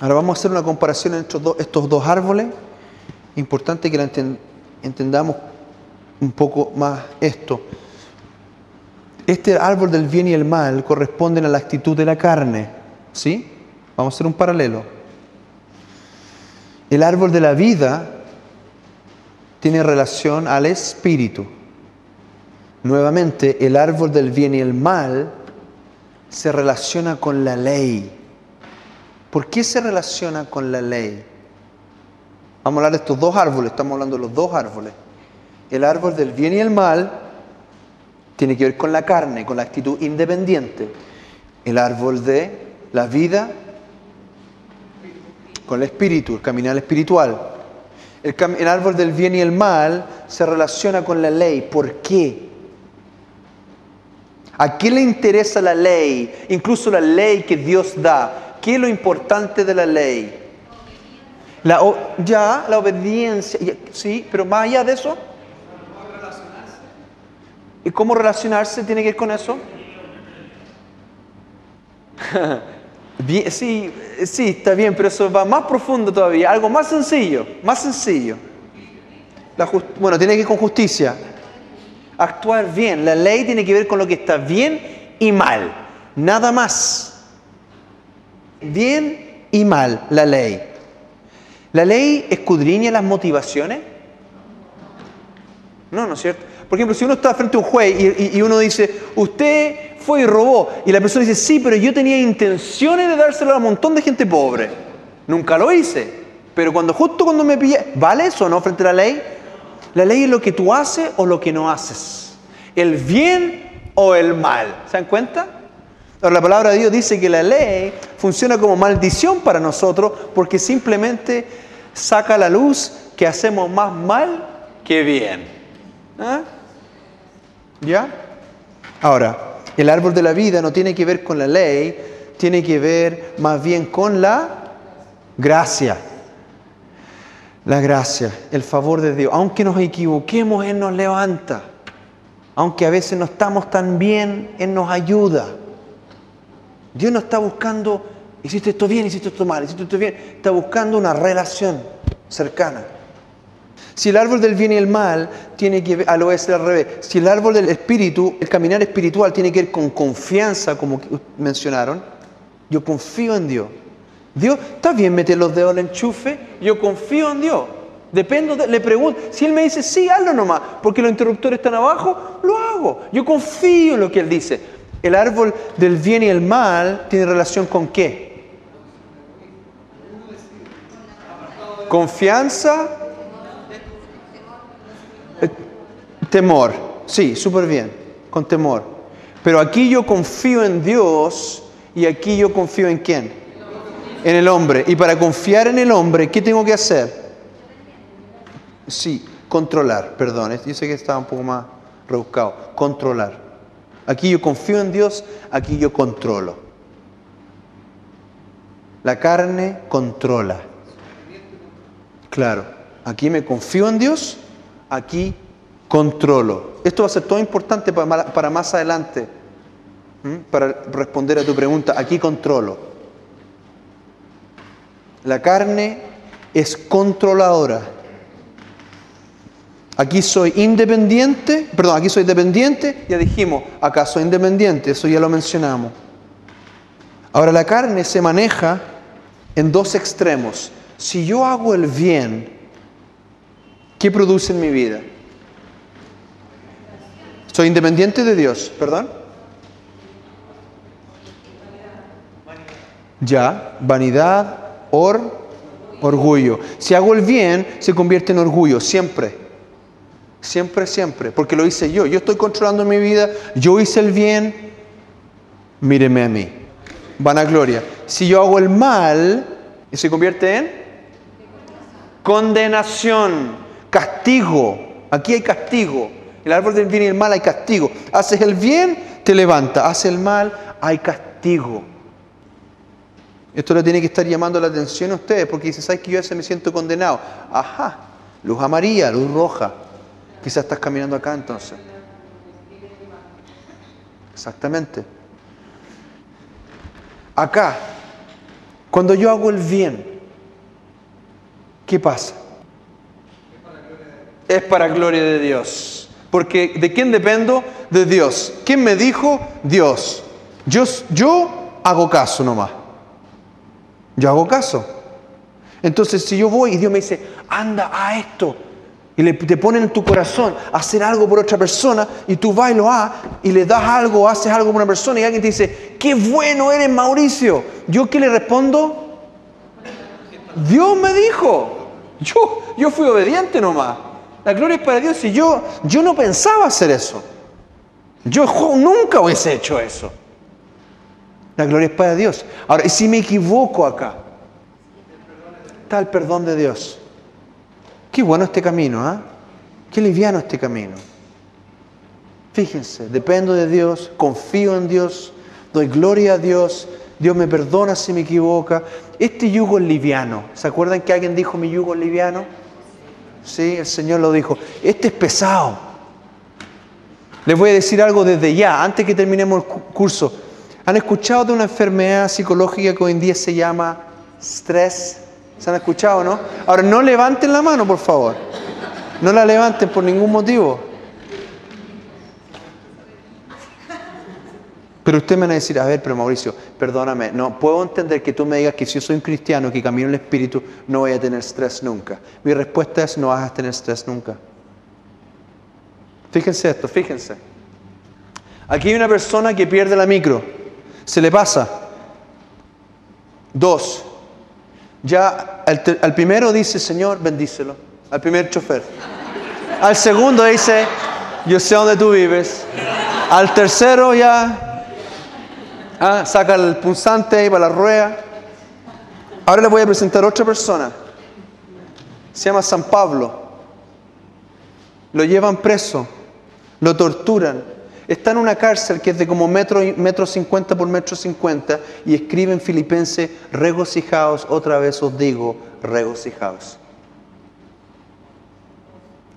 Ahora vamos a hacer una comparación entre estos dos árboles. Importante que la entendamos un poco más esto. Este árbol del bien y el mal corresponden a la actitud de la carne. ¿Sí? Vamos a hacer un paralelo. El árbol de la vida tiene relación al espíritu. Nuevamente, el árbol del bien y el mal se relaciona con la ley. ¿Por qué se relaciona con la ley? Vamos a hablar de estos dos árboles, estamos hablando de los dos árboles. El árbol del bien y el mal tiene que ver con la carne, con la actitud independiente. El árbol de la vida con el espíritu, el caminar espiritual. El, árbol del bien y el mal se relaciona con la ley. ¿Por qué? ¿A qué le interesa la ley? Incluso la ley que Dios da. ¿Qué es lo importante de la ley? La, ya, la obediencia. Sí, pero más allá de eso. ¿Y cómo relacionarse tiene que ver con eso? sí, sí, está bien, pero eso va más profundo todavía, algo más sencillo, más sencillo. bueno, tiene que ver con justicia. Actuar bien. La ley tiene que ver con lo que está bien y mal. Nada más. Bien y mal, la ley. ¿La ley escudriña las motivaciones? No, ¿no es cierto? Por ejemplo, si uno está frente a un juez y, uno dice, usted fue y robó. Y la persona dice, sí, pero yo tenía intenciones de dárselo a un montón de gente pobre. Nunca lo hice. Pero cuando justo cuando me pillé, ¿vale eso no frente a la ley? La ley es lo que tú haces o lo que no haces. El bien o el mal. ¿Se dan cuenta? Ahora la palabra de Dios dice que la ley funciona como maldición para nosotros porque simplemente saca a la luz que hacemos más mal que bien. ¿Ah? ¿Ya? Ahora, el árbol de la vida no tiene que ver con la ley, tiene que ver más bien con la gracia. La gracia, el favor de Dios. Aunque nos equivoquemos, Él nos levanta. Aunque a veces no estamos tan bien, Él nos ayuda. Dios no está buscando, hiciste esto bien, hiciste esto mal, hiciste esto bien. Está buscando una relación cercana. Si el árbol del bien y el mal tiene que ver, al oeste al revés, si el árbol del espíritu, el caminar espiritual tiene que ver con confianza, como mencionaron, yo confío en Dios. Dios, ¿está bien meter los dedos en el enchufe? Yo confío en Dios. Dependo, de, le pregunto, si Él me dice, sí, hazlo nomás, porque los interruptores están abajo, lo hago. Yo confío en lo que Él dice. El árbol del bien y el mal tiene relación con qué? Confianza, Temor, sí, súper bien, con temor. Pero aquí yo confío en Dios y aquí yo confío en quién? En el hombre. Y para confiar en el hombre, ¿qué tengo que hacer? Sí, controlar, perdón, yo sé que estaba un poco más rebuscado. Controlar. Aquí yo confío en Dios, aquí yo controlo. La carne controla. Claro, aquí me confío en Dios, aquí controlo. Esto va a ser todo importante para, más adelante, para responder a tu pregunta. Aquí controlo. La carne es controladora. Aquí soy independiente, perdón, aquí soy dependiente, ya dijimos, acá soy independiente, eso ya lo mencionamos. Ahora la carne se maneja en dos extremos. Si yo hago el bien, ¿qué produce en mi vida? Soy independiente de Dios, perdón. Ya, vanidad, or, orgullo. Si hago el bien, se convierte en orgullo, siempre. Siempre, siempre. Porque lo hice yo. Yo estoy controlando mi vida. Yo hice el bien. Míreme a mí. Vanagloria. Si yo hago el mal, se convierte en condenación, castigo. Aquí hay castigo. El árbol del bien y el mal hay castigo. Haces el bien, te levanta. Haces el mal, hay castigo. Esto le tiene que estar llamando la atención a ustedes porque dicen, ¿sabes que yo a me siento condenado? Ajá, luz amarilla, luz roja. Quizás estás caminando acá entonces. Exactamente. Acá, Cuando yo hago el bien, ¿qué pasa? Es para gloria de Dios. Porque ¿de quién dependo? De Dios. ¿Quién me dijo? Dios. Yo, yo hago caso nomás. Yo hago caso. Entonces, si yo voy y Dios me dice, anda a esto, y le, te pone en tu corazón hacer algo por otra persona, y tú vas y lo haces, y le das algo, haces algo por una persona, y alguien te dice, qué bueno eres Mauricio. ¿Yo qué le respondo? Dios me dijo. Yo, yo fui obediente nomás. La gloria es para Dios. Y yo, yo no pensaba hacer eso. Yo nunca hubiese hecho eso. La gloria es para Dios. Ahora, ¿y si me equivoco acá? Está el perdón de Dios. Qué bueno este camino, ¿ah? Qué liviano este camino. Fíjense, dependo de Dios, confío en Dios, doy gloria a Dios, Dios me perdona si me equivoca. Este yugo es liviano. ¿Se acuerdan que alguien dijo mi yugo es liviano? Sí, el Señor lo dijo. Este es pesado. Les voy a decir algo desde ya, antes que terminemos el curso. ¿Han escuchado de una enfermedad psicológica que hoy en día se llama estrés? ¿Se han escuchado, no? Ahora, no levanten la mano, por favor. No la levanten por ningún motivo. Pero usted me va a decir, a ver, pero Mauricio, perdóname, no puedo entender que tú me digas que si yo soy un cristiano que camino en el Espíritu, no voy a tener estrés nunca. Mi respuesta es, no vas a tener estrés nunca. Fíjense esto, fíjense. Aquí hay una persona que pierde la micro, se le pasa. Dos, ya al, primero dice, Señor, bendícelo. Al primer chofer. Al segundo dice, yo sé dónde tú vives. Al tercero ya ah, saca el punzante ahí para la rueda. Ahora le voy a presentar otra persona. Se llama San Pablo. Lo llevan preso, lo torturan, Está en una cárcel que es de como metro, metro cincuenta por metro cincuenta y escribe en Filipense, regocijaos, otra vez os digo, regocijaos.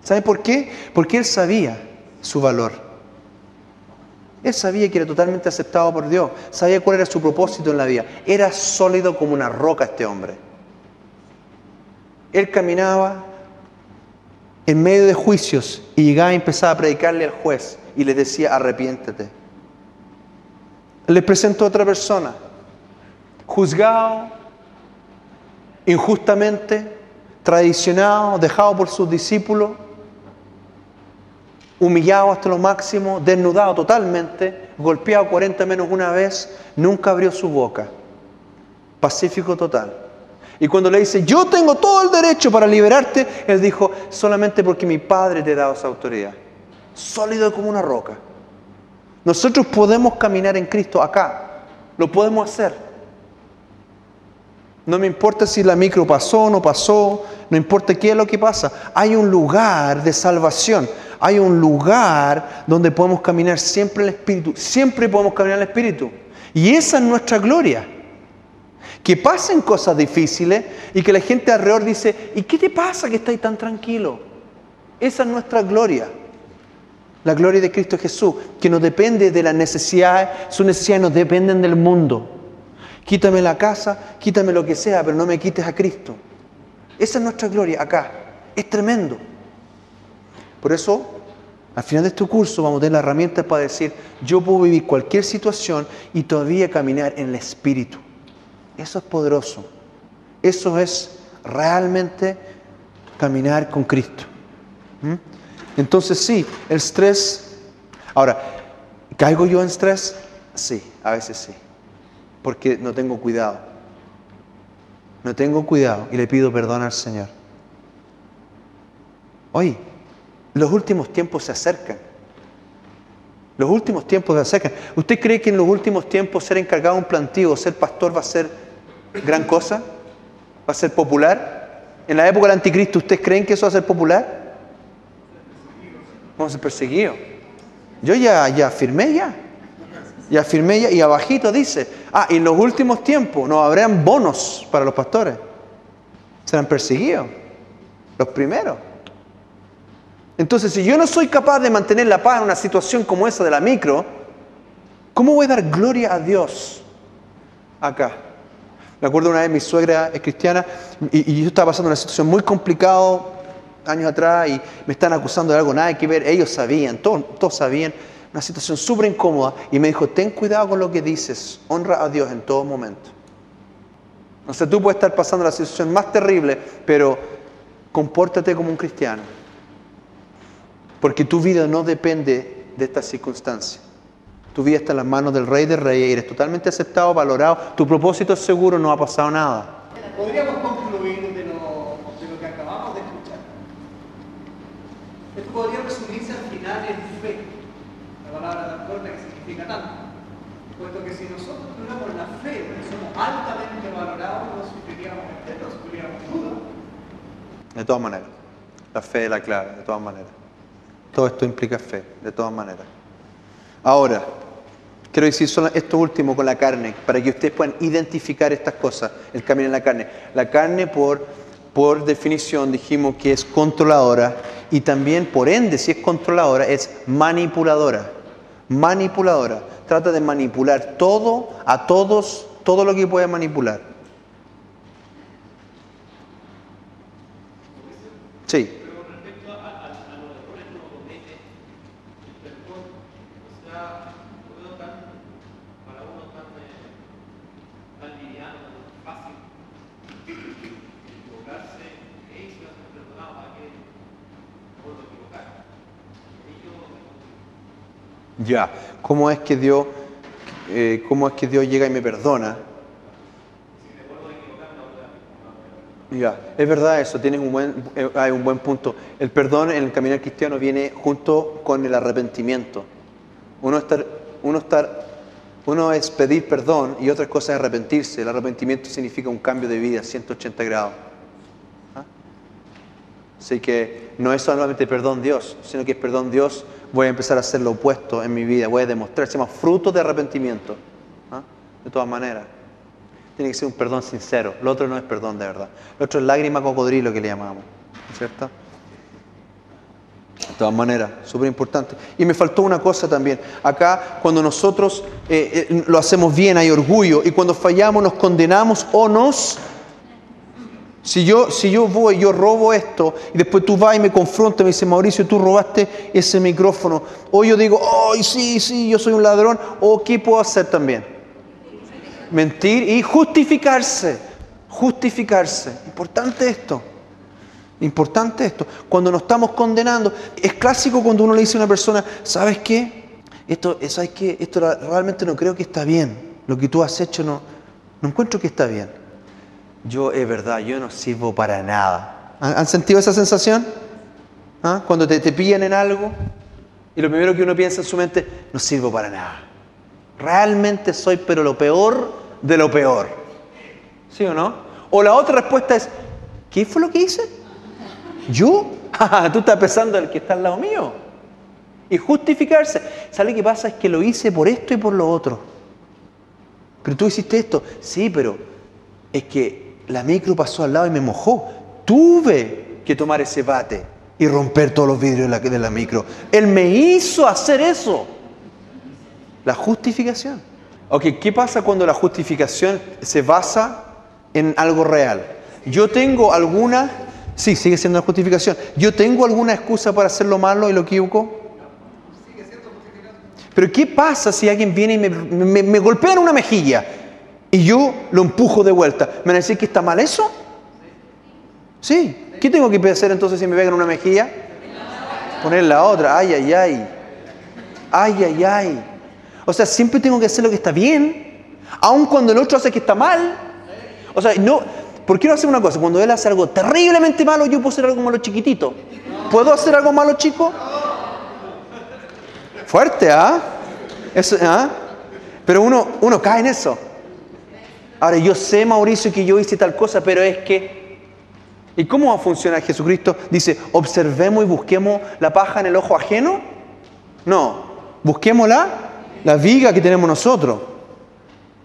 ¿Sabe por qué? Porque él sabía su valor. Él sabía que era totalmente aceptado por Dios, sabía cuál era su propósito en la vida. Era sólido como una roca este hombre. Él caminaba en medio de juicios y llegaba y empezaba a predicarle al juez y le decía, arrepiéntete. Le presentó a otra persona, juzgado injustamente, traicionado, dejado por sus discípulos, humillado hasta lo máximo, desnudado totalmente, golpeado 40 menos una vez, nunca abrió su boca. Pacífico total. Y cuando le dice, yo tengo todo el derecho para liberarte, él dijo, solamente porque mi Padre te dado esa autoridad sólido como una roca. Nosotros podemos caminar en Cristo acá, lo podemos hacer. No me importa si la micro pasó o no pasó, no importa qué es lo que pasa. Hay un lugar de salvación, hay un lugar donde podemos caminar siempre en el Espíritu, siempre podemos caminar en el Espíritu. Y esa es nuestra gloria. Que pasen cosas difíciles y que la gente alrededor dice, ¿y qué te pasa que estás tan tranquilo? Esa es nuestra gloria la gloria de Cristo Jesús, que no depende de las necesidades, sus necesidades no dependen del mundo. Quítame la casa, quítame lo que sea, pero no me quites a Cristo. Esa es nuestra gloria acá. Es tremendo. Por eso, al final de este curso vamos a tener las herramientas para decir, yo puedo vivir cualquier situación y todavía caminar en el Espíritu. Eso es poderoso. Eso es realmente caminar con Cristo. ¿Mm? Entonces sí, el estrés. Ahora, ¿caigo yo en estrés? Sí, a veces sí. Porque no tengo cuidado. No tengo cuidado y le pido perdón al Señor. Oye, los últimos tiempos se acercan. Los últimos tiempos se acercan. ¿Usted cree que en los últimos tiempos ser encargado de un plantío o ser pastor va a ser gran cosa? ¿Va a ser popular? En la época del anticristo, ¿ustedes creen que eso va a ser popular? Vamos a ser perseguidos. Yo ya, ya firmé ya. Ya firmé ya. Y abajito dice, ah, y en los últimos tiempos no habrán bonos para los pastores. Serán perseguidos. Los primeros. Entonces, si yo no soy capaz de mantener la paz en una situación como esa de la micro, ¿cómo voy a dar gloria a Dios acá? Me acuerdo una vez mi suegra es cristiana y, y yo estaba pasando una situación muy complicada años atrás y me están acusando de algo, nada que ver. Ellos sabían, todos, sabían. Una situación súper incómoda y me dijo, ten cuidado con lo que dices, honra a Dios en todo momento. O sea, tú puedes estar pasando la situación más terrible, pero compórtate como un cristiano. Porque tu vida no depende de estas circunstancias. Tu vida está en las manos del Rey de Reyes, eres totalmente aceptado, valorado, tu propósito es seguro, no ha pasado nada. Podríamos concluir de lo, de lo que acabamos de escuchar. Esto podría resumirse al final en fe, la palabra tan corta que significa tanto. Puesto que si nosotros tuviéramos la fe, porque somos altamente valorados, no sufriríamos no sufriríamos duda. De todas maneras, la fe es la clave, de todas maneras. Todo esto implica fe, de todas maneras. Ahora, quiero decir solo esto último con la carne, para que ustedes puedan identificar estas cosas, el camino en la carne. La carne, por, por definición, dijimos que es controladora y también, por ende, si es controladora, es manipuladora. Manipuladora. Trata de manipular todo, a todos, todo lo que puede manipular. Sí. Pero con respecto a, a, a los errores que uno comete, el perdón, o sea, lo veo tan, para uno tan, eh, tan liviano, tan fácil, equivocarse, hey, si vas a ser perdonado, ¿para qué vuelvo a equivocar? Y yo me Ya, ¿cómo es que Dios, eh, cómo es que Dios llega y me perdona? Ya, es verdad eso, tienes un buen, eh, hay un buen punto. El perdón en el caminar cristiano viene junto con el arrepentimiento. Uno, estar, uno, estar, uno es pedir perdón y otra cosa es arrepentirse. El arrepentimiento significa un cambio de vida, 180 grados. ¿Ah? Así que no es solamente perdón Dios, sino que es perdón Dios, voy a empezar a hacer lo opuesto en mi vida, voy a demostrar, se llama fruto de arrepentimiento. ¿Ah? De todas maneras. Tiene que ser un perdón sincero. Lo otro no es perdón de verdad. Lo otro es lágrima cocodrilo que le llamamos. ¿no es ¿Cierto? De todas maneras, súper importante. Y me faltó una cosa también. Acá, cuando nosotros eh, eh, lo hacemos bien, hay orgullo. Y cuando fallamos, nos condenamos o nos. Si yo, si yo voy, yo robo esto, y después tú vas y me confrontas, me dice Mauricio, tú robaste ese micrófono. O yo digo, ¡ay, sí, sí, yo soy un ladrón! ¿O qué puedo hacer también? mentir y justificarse. Justificarse. Importante esto. Importante esto. Cuando nos estamos condenando, es clásico cuando uno le dice a una persona, ¿sabes qué? Esto, ¿sabes qué? Esto realmente no creo que está bien. Lo que tú has hecho no, no encuentro que está bien. Yo, es verdad, yo no sirvo para nada. ¿Han sentido esa sensación? ¿Ah? Cuando te, te pillan en algo y lo primero que uno piensa en su mente, no sirvo para nada. Realmente soy, pero lo peor de lo peor. ¿Sí o no? O la otra respuesta es, ¿qué fue lo que hice? ¿Yo? Tú estás pensando el que está al lado mío. Y justificarse. ¿Sabe qué pasa? Es que lo hice por esto y por lo otro. Pero tú hiciste esto. Sí, pero es que la micro pasó al lado y me mojó. Tuve que tomar ese bate y romper todos los vidrios de la, micro. Él me hizo hacer eso. La justificación. Ok, ¿qué pasa cuando la justificación se basa en algo real? Yo tengo alguna, sí, sigue siendo una justificación. Yo tengo alguna excusa para hacer lo malo y lo equivoco. Pero ¿qué pasa si alguien viene y me golpea en una mejilla y yo lo empujo de vuelta? ¿Me van a decir que está mal eso? Sí. ¿Qué tengo que hacer entonces si me pegan una mejilla? Poner la otra. Ay, ay, ay. Ay, ay, ay. O sea, siempre tengo que hacer lo que está bien, aun cuando el otro hace que está mal. O sea, no, ¿por qué no hacer una cosa? Cuando él hace algo terriblemente malo, yo puedo hacer algo malo chiquitito. ¿Puedo hacer algo malo chico? Fuerte, ¿ah? ¿ah? Pero uno, uno cae en eso. Ahora, yo sé, Mauricio, que yo hice tal cosa, pero es que... ¿Y cómo va a funcionar Jesucristo? Dice, observemos y busquemos la paja en el ojo ajeno. No, busquémosla la viga que tenemos nosotros.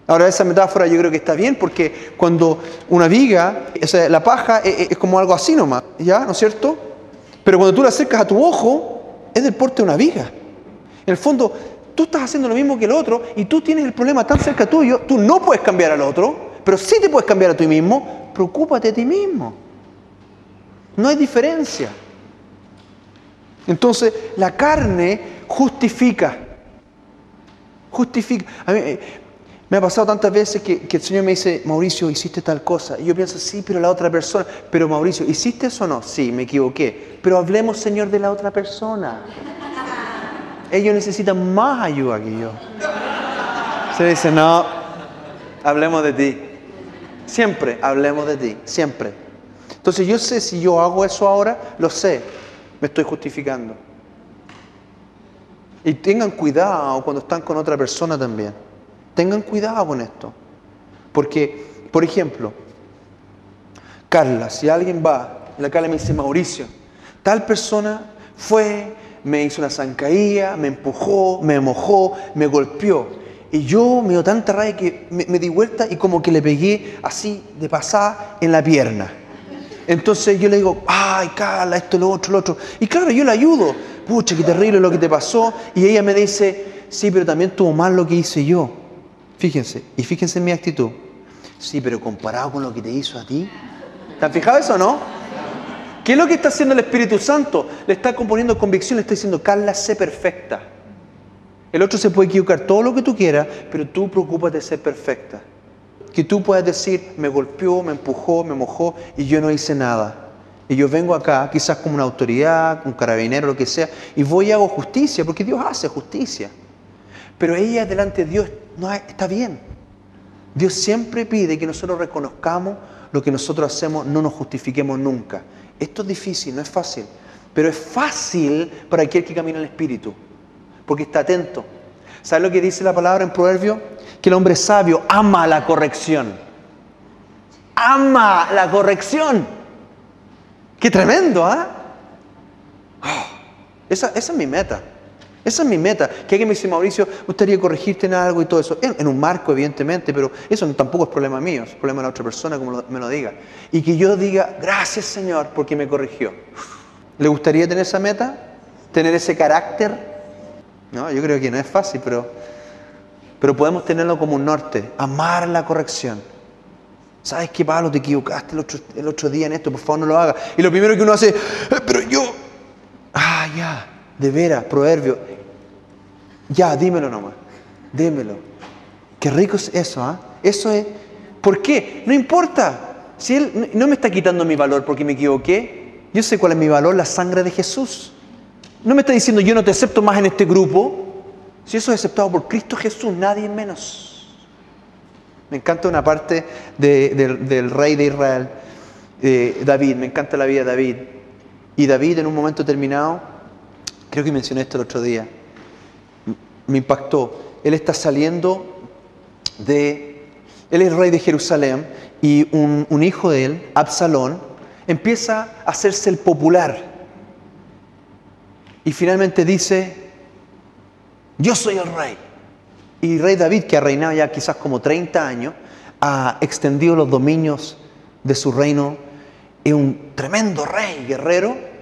Ahora esa metáfora yo creo que está bien porque cuando una viga, la paja es, es, como algo así nomás, ¿ya? ¿No es cierto? Pero cuando tú la acercas a tu ojo, es del porte de una viga. En el fondo, tú estás haciendo lo mismo que el otro y tú tienes el problema tan cerca tuyo, tú no puedes cambiar al otro, pero sí te puedes cambiar a ti mismo, preocúpate de ti mismo. No hay diferencia. Entonces, la carne justifica. Justifica. A mí, eh, me ha pasado tantas veces que, que, el Señor me dice, Mauricio, hiciste tal cosa. Y yo pienso, sí, pero la otra persona. Pero Mauricio, ¿hiciste eso o no? Sí, me equivoqué. Pero hablemos, Señor, de la otra persona. Ellos necesitan más ayuda que yo. Se dice, no, hablemos de ti. Siempre hablemos de ti, siempre. Entonces yo sé si yo hago eso ahora, lo sé, me estoy justificando. Y tengan cuidado cuando están con otra persona también. Tengan cuidado con esto. Porque, por ejemplo, Carla, si alguien va, y la Carla me dice, Mauricio, tal persona fue, me hizo una zancadilla, me empujó, me mojó, me golpeó. Y yo me dio tanta rabia que me, di vuelta y como que le pegué así de pasada en la pierna. Entonces yo le digo, ay, Carla, esto, lo otro, lo otro. Y claro, yo le ayudo. Pucha, qué terrible lo que te pasó. Y ella me dice, sí, pero también tuvo mal lo que hice yo. Fíjense, y fíjense en mi actitud. Sí, pero comparado con lo que te hizo a ti. ¿Te han fijado eso no? ¿Qué es lo que está haciendo el Espíritu Santo? Le está componiendo convicción, le está diciendo, Carla, sé perfecta. El otro se puede equivocar todo lo que tú quieras, pero tú preocúpate de ser perfecta. Que tú puedas decir, me golpeó, me empujó, me mojó y yo no hice nada. Y yo vengo acá, quizás como una autoridad, un carabinero, lo que sea, y voy y hago justicia, porque Dios hace justicia. Pero ella delante de Dios no está bien. Dios siempre pide que nosotros reconozcamos lo que nosotros hacemos, no nos justifiquemos nunca. Esto es difícil, no es fácil, pero es fácil para aquel que camina en el Espíritu, porque está atento. ¿Sabes lo que dice la palabra en Proverbio? Que el hombre sabio ama la corrección. Ama la corrección. Qué tremendo, ¿ah? Oh, esa, esa es mi meta. Esa es mi meta. Que alguien me dice, Mauricio, gustaría corregirte en algo y todo eso. En, un marco, evidentemente, pero eso tampoco es problema mío, es problema de la otra persona, como me lo diga. Y que yo diga, gracias Señor, porque me corrigió. ¿Le gustaría tener esa meta? ¿Tener ese carácter? No, yo creo que no es fácil, pero, pero podemos tenerlo como un norte. Amar la corrección. ¿Sabes qué, Pablo? Te equivocaste el otro, el otro día en esto, por favor no lo hagas. Y lo primero que uno hace, eh, pero yo, ah, ya, de veras, proverbio, ya, dímelo nomás, dímelo. Qué rico es eso, ¿ah? Eso es, ¿por qué? No importa. Si Él no me está quitando mi valor porque me equivoqué, yo sé cuál es mi valor, la sangre de Jesús. No me está diciendo yo no te acepto más en este grupo. Si eso es aceptado por Cristo Jesús, nadie menos. Me encanta una parte de, de, del rey de Israel, eh, David, me encanta la vida de David. Y David en un momento determinado, creo que mencioné esto el otro día, me impactó. Él está saliendo de, él es rey de Jerusalén y un, hijo de él, Absalón, empieza a hacerse el popular. Y finalmente dice, yo soy el rey. Y rey David, que ha reinado ya quizás como 30 años, ha extendido los dominios de su reino. Es un tremendo rey, guerrero.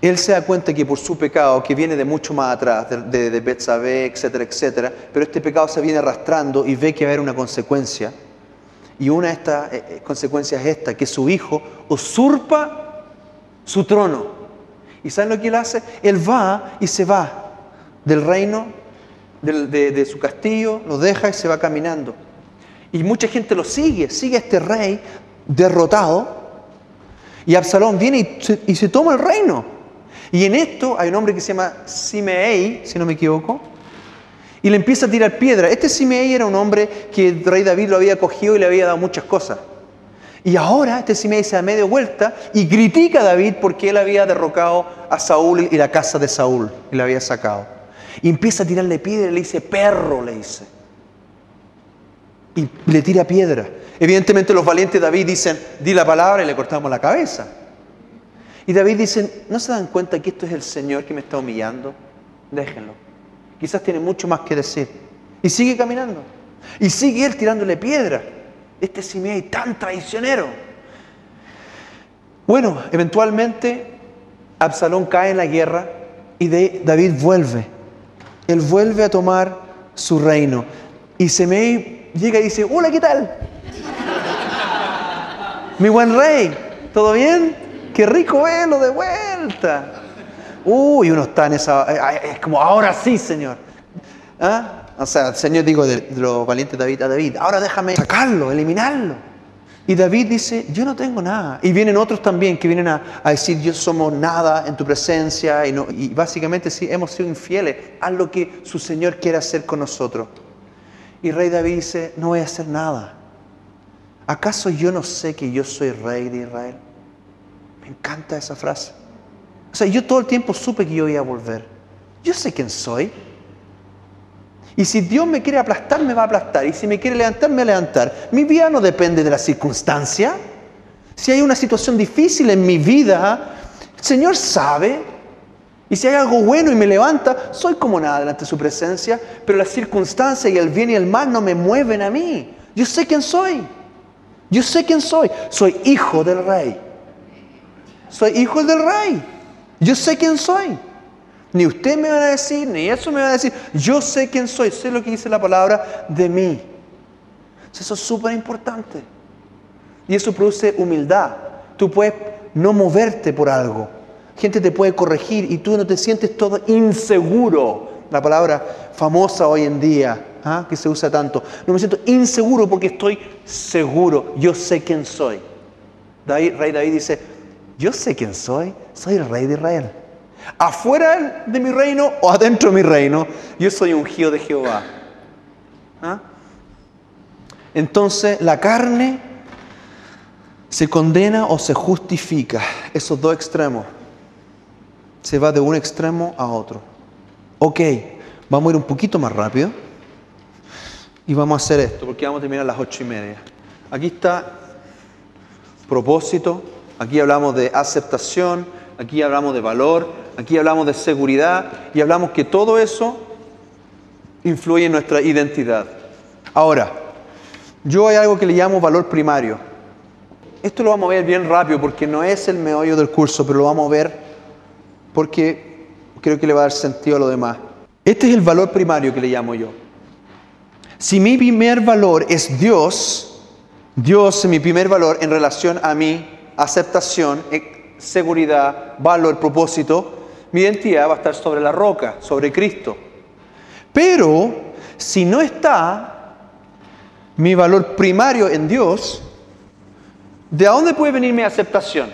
Él se da cuenta que por su pecado, que viene de mucho más atrás, de, de, Betsabé, etcétera, etcétera, pero este pecado se viene arrastrando y ve que va a haber una consecuencia. Y una de estas eh, consecuencias es esta, que su hijo usurpa su trono. ¿Y saben lo que él hace? Él va y se va del reino, de, su castillo, lo deja y se va caminando. Y mucha gente lo sigue, sigue a este rey derrotado. Y Absalón viene y se toma el reino. Y en esto hay un hombre que se llama Simei, si no me equivoco, y le empieza a tirar piedra. Este Simei era un hombre que el rey David lo había cogido y le había dado muchas cosas. Y ahora este Simei se da medio vuelta y critica a David porque él había derrocado a Saúl y la casa de Saúl y la había sacado. Y empieza a tirarle piedra y le dice, perro, le dice. Y le tira piedra. Evidentemente los valientes de David dicen, di la palabra y le cortamos la cabeza. Y David dice, ¿no se dan cuenta que esto es el Señor que me está humillando? Déjenlo. Quizás tiene mucho más que decir. Y sigue caminando. Y sigue él tirándole piedra. Este Simei tan traicionero. Bueno, eventualmente Absalón cae en la guerra y David vuelve. Él vuelve a tomar su reino. Y Simei llega y dice, hola, ¿qué tal? Mi buen rey, ¿todo bien? Qué rico verlo de vuelta. Uy, uno está en esa... Es como, ahora sí, Señor. ¿Ah? O sea, Señor digo de, de los David a David, ahora déjame sacarlo, eliminarlo. Y David dice, yo no tengo nada. Y vienen otros también que vienen a, decir, yo somos nada en tu presencia. Y, no, y básicamente sí, hemos sido infieles a lo que su Señor quiere hacer con nosotros. Y rey David dice, no voy a hacer nada. ¿Acaso yo no sé que yo soy rey de Israel? Encanta esa frase. O sea, yo todo el tiempo supe que yo iba a volver. Yo sé quién soy. Y si Dios me quiere aplastar, me va a aplastar. Y si me quiere levantar, me va a levantar. Mi vida no depende de la circunstancia. Si hay una situación difícil en mi vida, el Señor sabe. Y si hay algo bueno y me levanta, soy como nada delante de su presencia. Pero las circunstancias y el bien y el mal no me mueven a mí. Yo sé quién soy. Yo sé quién soy. Soy hijo del rey. Soy hijo del rey. Yo sé quién soy. Ni usted me va a decir, ni eso me va a decir. Yo sé quién soy, sé lo que dice la palabra de mí. Eso es súper importante. Y eso produce humildad. Tú puedes no moverte por algo. Gente te puede corregir y tú no te sientes todo inseguro. La palabra famosa hoy en día, ¿ah? que se usa tanto. No me siento inseguro porque estoy seguro. Yo sé quién soy. David, rey David dice, yo sé quién soy. Soy el rey de Israel afuera de mi reino o adentro de mi reino, yo soy ungido de Jehová. ¿Ah? Entonces la carne se condena o se justifica, esos dos extremos. Se va de un extremo a otro. Ok, vamos a ir un poquito más rápido y vamos a hacer esto, porque vamos a terminar a las ocho y media. Aquí está propósito, aquí hablamos de aceptación, aquí hablamos de valor, aquí hablamos de seguridad y hablamos que todo eso influye en nuestra identidad. Ahora, yo hay algo que le llamo valor primario. Esto lo vamos a ver bien rápido porque no es el meollo del curso, pero lo vamos a ver porque creo que le va a dar sentido a lo demás. Este es el valor primario que le llamo yo. Si mi primer valor es Dios, Dios es mi primer valor en relación a mi aceptación, eh, seguridad, valor, propósito, mi identidad va a estar sobre la roca, sobre Cristo. Pero si no está mi valor primario en Dios, ¿de dónde puede venir mi aceptación?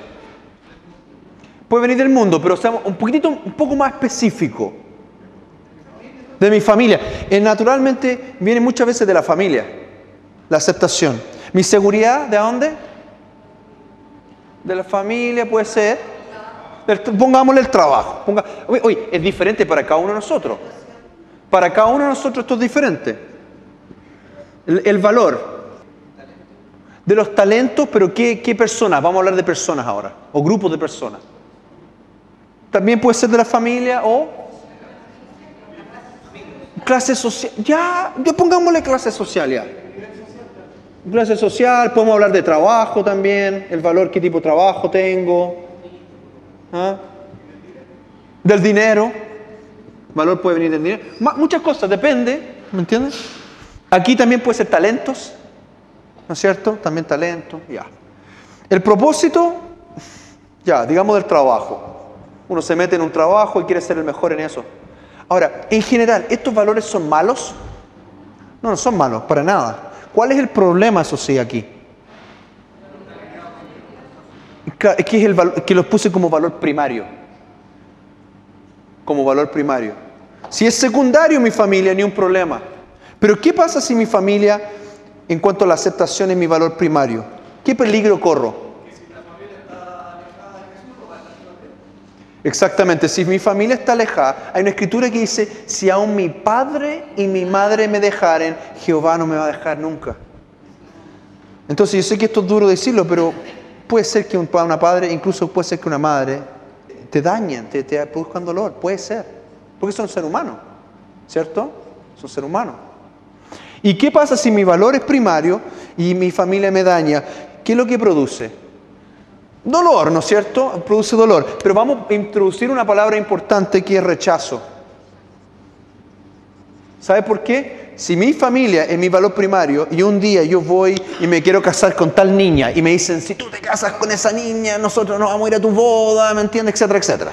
Puede venir del mundo, pero seamos un poquitito, un poco más específico. De mi familia. Eh, naturalmente viene muchas veces de la familia, la aceptación. Mi seguridad, ¿de dónde? De la familia puede ser Pongámosle el trabajo. oye, es diferente para cada uno de nosotros. Para cada uno de nosotros esto es diferente. El, valor de los talentos, pero ¿qué, ¿qué, personas? Vamos a hablar de personas ahora, o grupos de personas. También puede ser de la familia o clase social. Ya, ya pongámosle clase social ya. Clase social, podemos hablar de trabajo también, el valor, qué tipo de trabajo tengo. ¿Ah? Del dinero. Valor puede venir del dinero. Muchas cosas, depende. ¿Me entiendes? Aquí también puede ser talentos. ¿No es cierto? También talento. Ya. El propósito, ya, digamos del trabajo. Uno se mete en un trabajo y quiere ser el mejor en eso. Ahora, en general, ¿estos valores son malos? No, no son malos, para nada. ¿Cuál es el problema, eso aquí? es que los puse como valor primario. Como valor primario. Si es secundario mi familia, ni un problema. Pero ¿qué pasa si mi familia, en cuanto a la aceptación, es mi valor primario? ¿Qué peligro corro? Exactamente, si mi familia está alejada, hay una escritura que dice, si aún mi padre y mi madre me dejaren, Jehová no me va a dejar nunca. Entonces yo sé que esto es duro decirlo, pero Puede ser que un, una padre, incluso puede ser que una madre, te dañen, te, te produzcan dolor, puede ser, porque son ser humano, ¿cierto? Son ser humano. ¿Y qué pasa si mi valor es primario y mi familia me daña? ¿Qué es lo que produce? Dolor, ¿no es cierto? Produce dolor. Pero vamos a introducir una palabra importante que es rechazo. ¿Sabe por qué? si mi familia es mi valor primario y un día yo voy y me quiero casar con tal niña y me dicen, si tú te casas con esa niña, nosotros no vamos a ir a tu boda, ¿me entiendes? Etcétera, etcétera.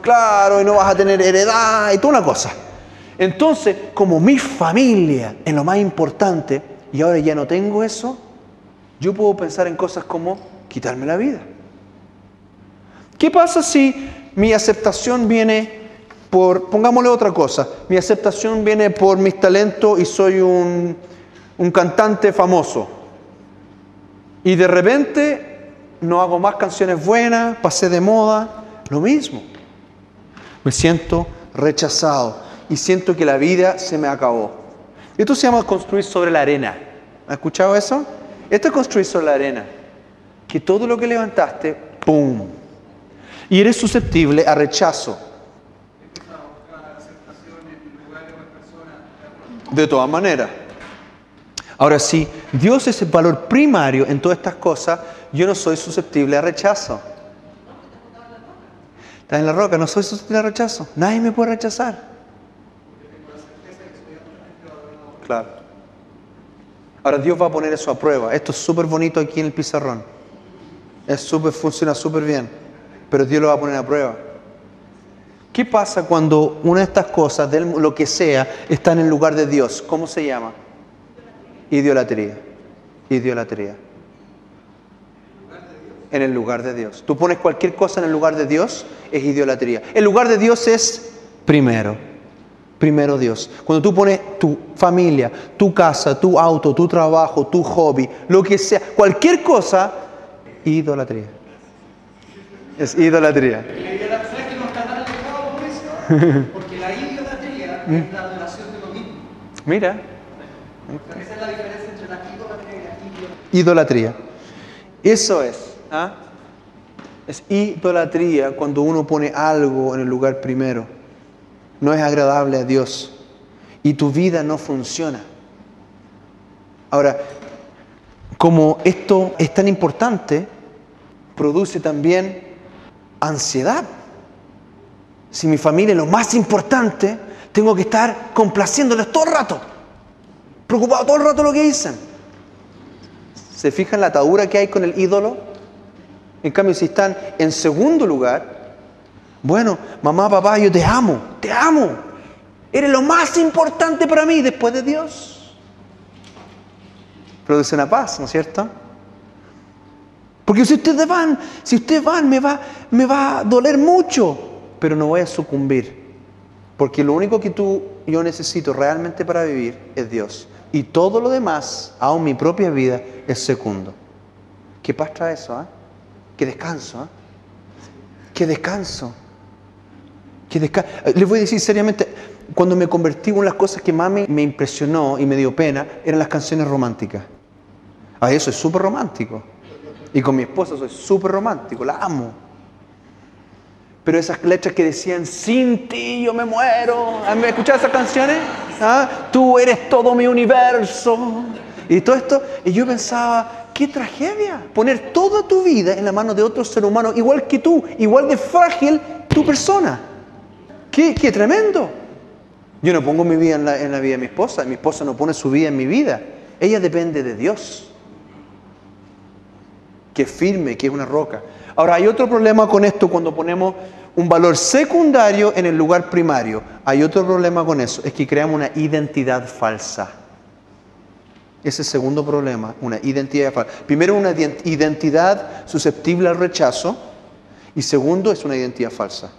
Claro, y no vas a tener heredad y toda una cosa. Entonces, como mi familia es lo más importante y ahora ya no tengo eso, yo puedo pensar en cosas como quitarme la vida. ¿Qué pasa si mi aceptación viene por, pongámosle otra cosa, mi aceptación viene por mis talentos y soy un, un cantante famoso? Y de repente no hago más canciones buenas, pasé de moda, lo mismo. Me siento rechazado y siento que la vida se me acabó. Esto se llama construir sobre la arena. ¿Has escuchado eso? Esto es construir sobre la arena. Que todo lo que levantaste, ¡pum! Y eres susceptible a rechazo. De todas maneras. Ahora, si Dios es el valor primario en todas estas cosas, yo no soy susceptible a rechazo. Estás en la roca, no soy susceptible a rechazo. Nadie me puede rechazar. Claro. Ahora Dios va a poner eso a prueba. Esto es súper bonito aquí en el pizarrón. Es súper, funciona súper bien. Pero Dios lo va a poner a prueba. ¿Qué pasa cuando una de estas cosas, de lo que sea, está en el lugar de Dios? ¿Cómo se llama? Idolatría. Idolatría. En el lugar de Dios. Tú pones cualquier cosa en el lugar de Dios, es idolatría. El lugar de Dios es primero. Primero Dios. Cuando tú pones tu familia, tu casa, tu auto, tu trabajo, tu hobby, lo que sea, cualquier cosa, idolatría. Es idolatría. La idolatría que no está tan alejado por eso, porque la idolatría es la adoración de lo mismo. Mira, Esa es la diferencia entre la idolatría y la idolatría. idolatría. Eso es. ¿ah? Es idolatría cuando uno pone algo en el lugar primero. No es agradable a Dios. Y tu vida no funciona. Ahora, como esto es tan importante, produce también ansiedad. Si mi familia es lo más importante, tengo que estar complaciéndoles todo el rato. Preocupado todo el rato lo que dicen. ¿Se fijan la atadura que hay con el ídolo? En cambio, si están en segundo lugar, bueno, mamá, papá, yo te amo, te amo. Eres lo más importante para mí después de Dios. Produce una paz, ¿no es cierto? Porque si ustedes van, si ustedes van, me va, me va a doler mucho, pero no voy a sucumbir. Porque lo único que tú, yo necesito realmente para vivir es Dios. Y todo lo demás, aún mi propia vida, es segundo. ¿Qué paz eso? ah? Qué descanso. ah? Qué descanso. Qué desca- Eh, Les voy a decir seriamente, cuando me convertí, una de las cosas que más me, impresionó y me dio pena eran las canciones románticas. A eso es súper romántico. Y con mi esposa soy súper romántico, la amo. Pero esas letras que decían, sin ti yo me muero. ¿Han escuchado esas canciones? ¿Ah? Tú eres todo mi universo. Y todo esto, y yo pensaba, qué tragedia. Poner toda tu vida en la mano de otro ser humano, igual que tú, igual de frágil tu persona. Qué, tremendo. Yo no pongo mi vida en la vida de mi esposa, mi esposa no pone su vida en mi vida. Ella depende de Dios que es firme, que es una roca. Ahora, hay otro problema con esto cuando ponemos un valor secundario en el lugar primario. Hay otro problema con eso, es que creamos una identidad falsa. Ese es el segundo problema, una identidad falsa. Primero, una ident- identidad susceptible al rechazo y segundo, es una identidad falsa.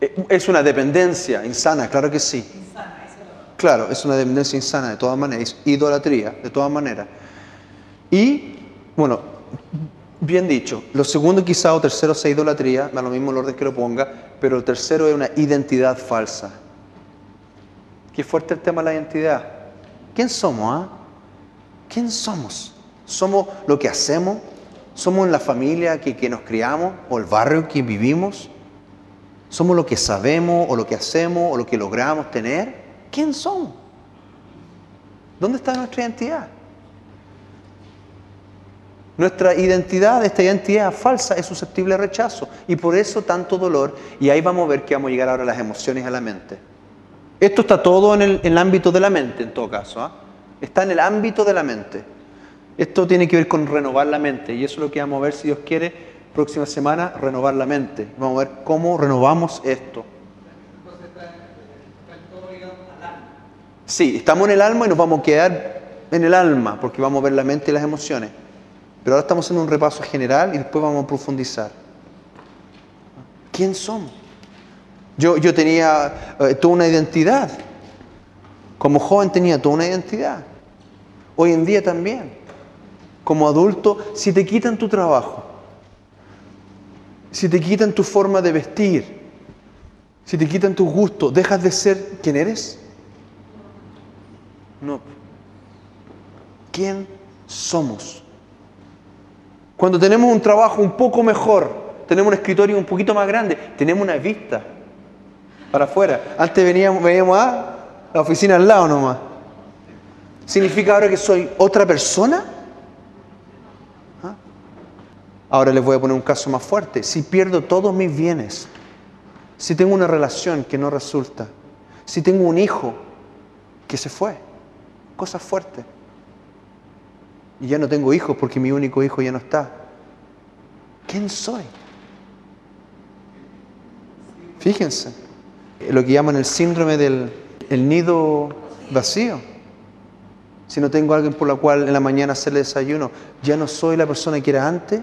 Eh, Es una dependencia insana, claro que sí. Claro, es una dependencia insana de todas maneras, idolatría de todas maneras. Y, bueno, bien dicho, lo segundo quizá o tercero sea idolatría, da lo mismo el orden que lo ponga, pero el tercero es una identidad falsa. Qué fuerte el tema de la identidad. ¿Quién somos? ah? ¿Quién somos? ¿Somos lo que hacemos? ¿Somos la familia que, que nos criamos o el barrio que vivimos? ¿Somos lo que sabemos o lo que hacemos o lo que logramos tener? ¿Quién somos? ¿Dónde está nuestra identidad? Nuestra identidad, esta identidad falsa, es susceptible a rechazo y por eso tanto dolor. Y ahí vamos a ver que vamos a llegar ahora a las emociones a la mente. Esto está todo en el, ámbito de la mente, en todo caso. ¿ah? Está en el ámbito de la mente. Esto tiene que ver con renovar la mente y eso es lo que vamos a ver, si Dios quiere, próxima semana, renovar la mente. Vamos a ver cómo renovamos esto. Sí, estamos en el alma y nos vamos a quedar en el alma, porque vamos a ver la mente y las emociones. Pero ahora estamos en un repaso general y después vamos a profundizar. ¿Quién somos? Yo, yo tenía eh, toda una identidad. Como joven tenía toda una identidad. Hoy en día también. Como adulto, si te quitan tu trabajo, si te quitan tu forma de vestir, si te quitan tus gustos, ¿dejas de ser quien eres? No. ¿Quién somos? Cuando tenemos un trabajo un poco mejor, tenemos un escritorio un poquito más grande, tenemos una vista para afuera. Antes veníamos, a la oficina al lado nomás. ¿Significa ahora que soy otra persona? ¿Ah? Ahora les voy a poner un caso más fuerte. Si pierdo todos mis bienes, si tengo una relación que no resulta, si tengo un hijo que se fue, cosas fuertes. Y ya no tengo hijos porque mi único hijo ya no está. ¿Quién soy? Fíjense, lo que llaman el síndrome del el nido vacío. Si no tengo alguien por la cual en la mañana hacerle desayuno, ya no soy la persona que era antes.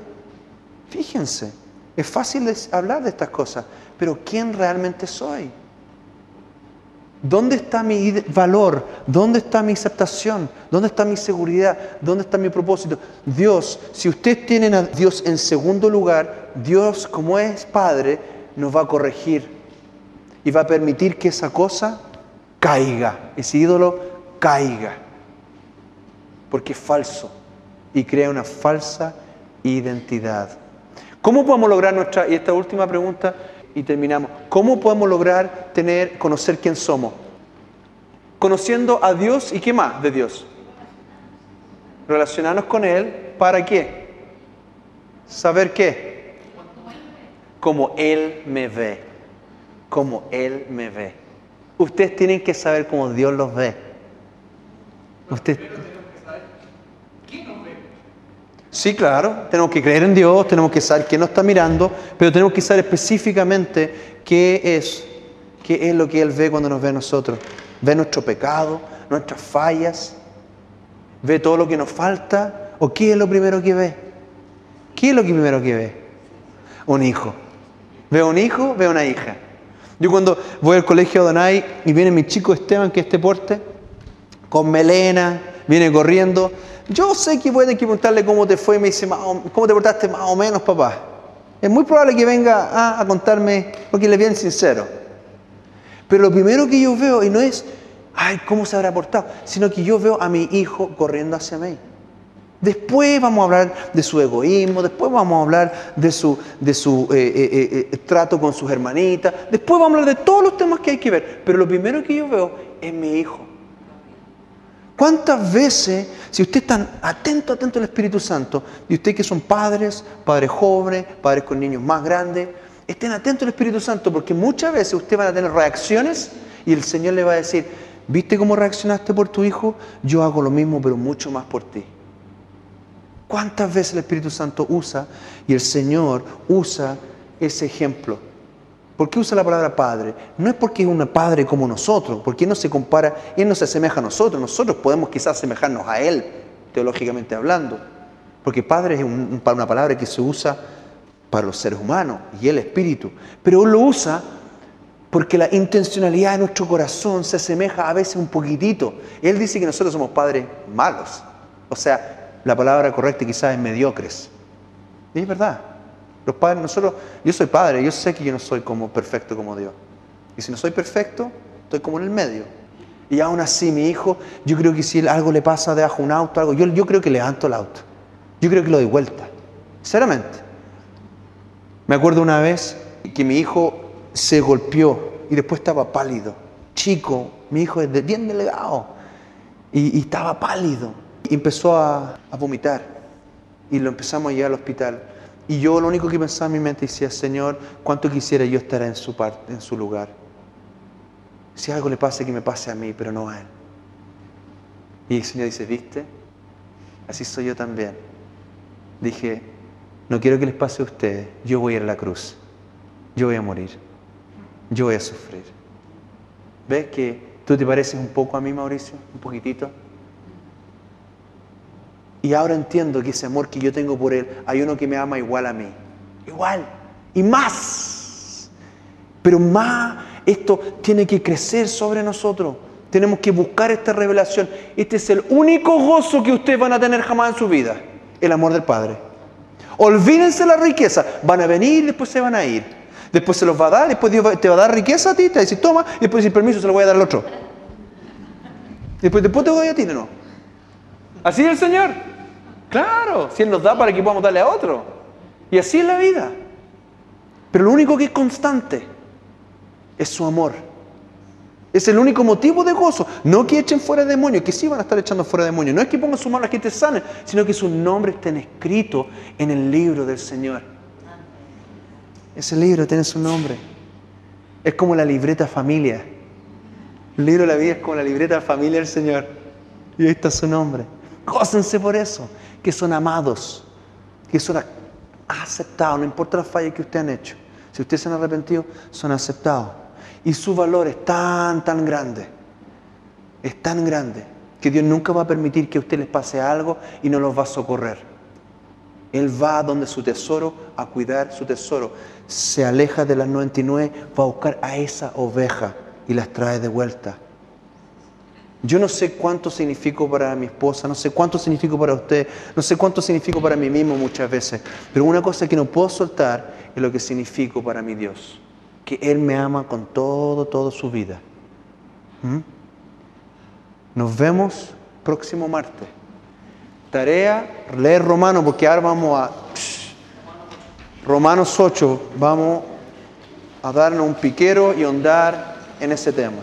Fíjense, es fácil hablar de estas cosas, pero ¿quién realmente soy? ¿Dónde está mi valor? ¿Dónde está mi aceptación? ¿Dónde está mi seguridad? ¿Dónde está mi propósito? Dios, si ustedes tienen a Dios en segundo lugar, Dios como es Padre, nos va a corregir y va a permitir que esa cosa caiga, ese ídolo caiga, porque es falso y crea una falsa identidad. ¿Cómo podemos lograr nuestra, y esta última pregunta, y terminamos, ¿cómo podemos lograr tener, conocer quién somos? Conociendo a Dios y qué más de Dios. Relacionarnos con Él, ¿para qué? ¿Saber qué? Como Él me ve. Como Él me ve. Ustedes tienen que saber cómo Dios los ve. Usted... Sí, claro, tenemos que creer en Dios, tenemos que saber quién nos está mirando, pero tenemos que saber específicamente qué es, qué es lo que Él ve cuando nos ve a nosotros. Ve nuestro pecado, nuestras fallas, ve todo lo que nos falta, o qué es lo primero que ve. ¿Qué es lo primero que ve? Un hijo. Veo un hijo, veo una hija. Yo cuando voy al colegio Adonai y viene mi chico Esteban, que es este porte, con melena, viene corriendo. Yo sé que tener que preguntarle cómo te fue me dice, "Más o- ¿cómo te portaste más o menos, papá? Es muy probable que venga a, a contarme, porque él es bien sincero. Pero lo primero que yo veo, y no es, ay, ¿cómo se habrá portado? Sino que yo veo a mi hijo corriendo hacia mí. Después vamos a hablar de su egoísmo, después vamos a hablar de su, de su eh, eh, eh, trato con sus hermanitas, después vamos a hablar de todos los temas que hay que ver. Pero lo primero que yo veo es mi hijo. ¿Cuántas veces, si usted está atento, atento al Espíritu Santo, y usted que son padres, padres jóvenes, padres con niños más grandes, estén atentos al Espíritu Santo, porque muchas veces usted van a tener reacciones y el Señor le va a decir, ¿viste cómo reaccionaste por tu hijo? Yo hago lo mismo, pero mucho más por ti. ¿Cuántas veces el Espíritu Santo usa y el Señor usa ese ejemplo? ¿Por qué usa la palabra padre? No es porque es un padre como nosotros, porque Él no se compara, Él no se asemeja a nosotros, nosotros podemos quizás asemejarnos a Él, teológicamente hablando, porque padre es un- una palabra que se usa para los seres humanos y el espíritu, pero Él lo usa porque la intencionalidad de nuestro corazón se asemeja a veces un poquitito. Él dice que nosotros somos padres malos, o sea, la palabra correcta quizás es mediocres. Y es verdad. Los padres, nosotros, yo soy padre, yo sé que yo no soy como perfecto como Dios. Y si no soy perfecto, estoy como en el medio. Y aún así, mi hijo, yo creo que si algo le pasa debajo de un auto, algo, yo, creo que levanto el auto. Yo creo que lo doy vuelta. Sinceramente. Me acuerdo una vez que mi hijo se golpeó y después estaba pálido. Chico, mi hijo es de- bien delgado. Y, y estaba pálido. Y empezó a, a vomitar. Y lo empezamos a llevar al hospital. Y yo lo único que pensaba en mi mente decía, Señor, cuánto quisiera yo estar en su parte, en su lugar. Si algo le pasa, que me pase a mí, pero no a él. Y el Señor dice, ¿viste? Así soy yo también. Dije, no quiero que les pase a ustedes, yo voy a ir a la cruz, yo voy a morir, yo voy a sufrir. ¿Ves que tú te pareces un poco a mí, Mauricio? Un poquitito. Y ahora entiendo que ese amor que yo tengo por Él, hay uno que me ama igual a mí. Igual. Y más. Pero más, esto tiene que crecer sobre nosotros. Tenemos que buscar esta revelación. Este es el único gozo que ustedes van a tener jamás en su vida. El amor del Padre. Olvídense la riqueza. Van a venir después se van a ir. Después se los va a dar, después Dios te va a dar riqueza a ti, te va a decir toma, y después decir permiso, se lo voy a dar al otro. Después, después te voy a ti, no. Así es el Señor. Claro, si Él nos da para que podamos darle a otro. Y así es la vida. Pero lo único que es constante es su amor. Es el único motivo de gozo. No que echen fuera demonios, que sí van a estar echando fuera demonios. No es que pongan su mano a que te sanen, sino que su nombre estén escrito en el libro del Señor. Ese libro tiene su nombre. Es como la libreta familia. El libro de la vida es como la libreta familia del Señor. Y ahí está su nombre. Gócense por eso, que son amados, que son aceptados, no importa las fallas que ustedes han hecho. Si ustedes se han arrepentido, son aceptados. Y su valor es tan, tan grande, es tan grande, que Dios nunca va a permitir que a usted les pase algo y no los va a socorrer. Él va donde su tesoro, a cuidar su tesoro. Se aleja de las 99, va a buscar a esa oveja y las trae de vuelta. Yo no sé cuánto significo para mi esposa, no sé cuánto significo para usted, no sé cuánto significo para mí mismo muchas veces, pero una cosa que no puedo soltar es lo que significo para mi Dios, que Él me ama con todo, toda su vida. ¿Mm? Nos vemos próximo martes. Tarea, leer Romanos, porque ahora vamos a... Romanos 8, vamos a darnos un piquero y ahondar en ese tema.